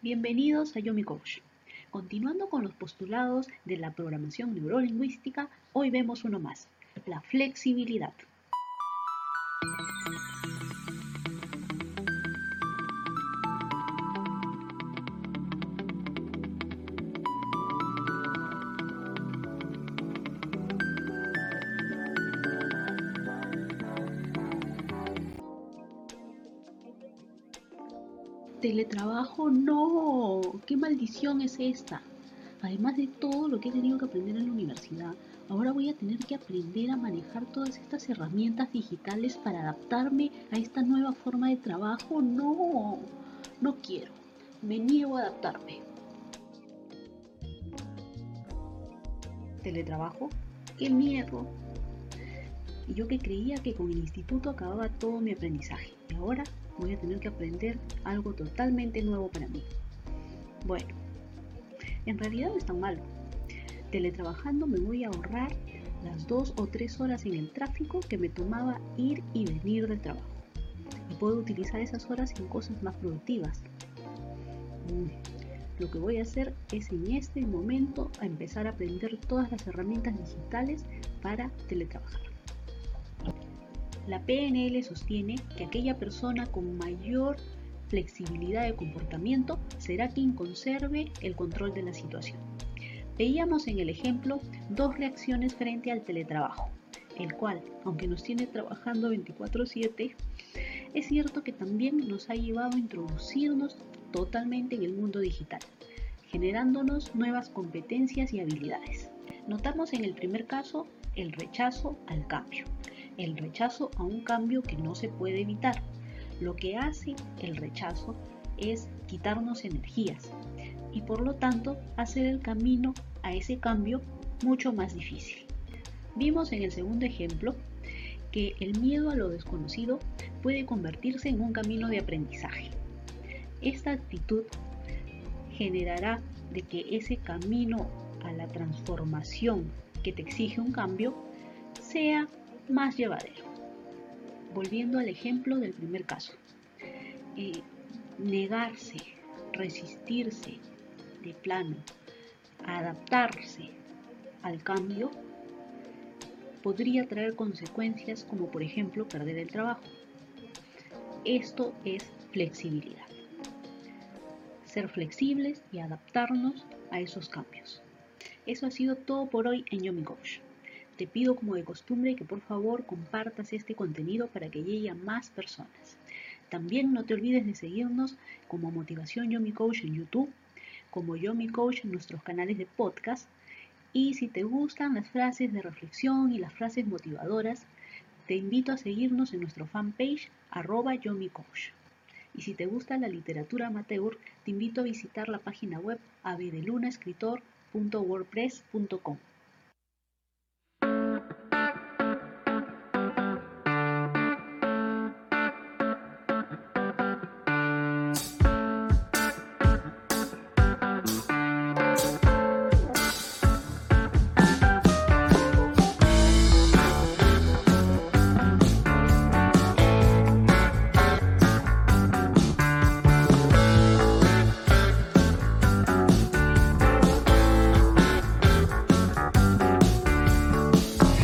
Bienvenidos a Yomi Coach. Continuando con los postulados de la programación neurolingüística, hoy vemos uno más, la flexibilidad. Teletrabajo, no, qué maldición es esta. Además de todo lo que he tenido que aprender en la universidad, ahora voy a tener que aprender a manejar todas estas herramientas digitales para adaptarme a esta nueva forma de trabajo. No, no quiero, me niego a adaptarme. Teletrabajo, qué miedo. Y yo que creía que con el instituto acababa todo mi aprendizaje. Y ahora voy a tener que aprender algo totalmente nuevo para mí. Bueno, en realidad no es tan malo. Teletrabajando me voy a ahorrar las dos o tres horas en el tráfico que me tomaba ir y venir del trabajo. Y puedo utilizar esas horas en cosas más productivas. Mm, lo que voy a hacer es en este momento a empezar a aprender todas las herramientas digitales para teletrabajar. La PNL sostiene que aquella persona con mayor flexibilidad de comportamiento será quien conserve el control de la situación. Veíamos en el ejemplo dos reacciones frente al teletrabajo, el cual, aunque nos tiene trabajando 24/7, es cierto que también nos ha llevado a introducirnos totalmente en el mundo digital, generándonos nuevas competencias y habilidades. Notamos en el primer caso el rechazo al cambio, el rechazo a un cambio que no se puede evitar. Lo que hace el rechazo es quitarnos energías y por lo tanto hacer el camino a ese cambio mucho más difícil. Vimos en el segundo ejemplo que el miedo a lo desconocido puede convertirse en un camino de aprendizaje. Esta actitud generará de que ese camino a la transformación que te exige un cambio sea más llevadero. Volviendo al ejemplo del primer caso. Eh, negarse, resistirse de plano, adaptarse al cambio, podría traer consecuencias como por ejemplo perder el trabajo. Esto es flexibilidad. Ser flexibles y adaptarnos a esos cambios. Eso ha sido todo por hoy en Yomi Coach. Te pido como de costumbre que por favor compartas este contenido para que llegue a más personas. También no te olvides de seguirnos como Motivación Yomi Coach en YouTube, como Yomi Coach en nuestros canales de podcast. Y si te gustan las frases de reflexión y las frases motivadoras, te invito a seguirnos en nuestro fanpage arroba Yomi Coach. Y si te gusta la literatura amateur, te invito a visitar la página web abdelunaescritor.wordpress.com.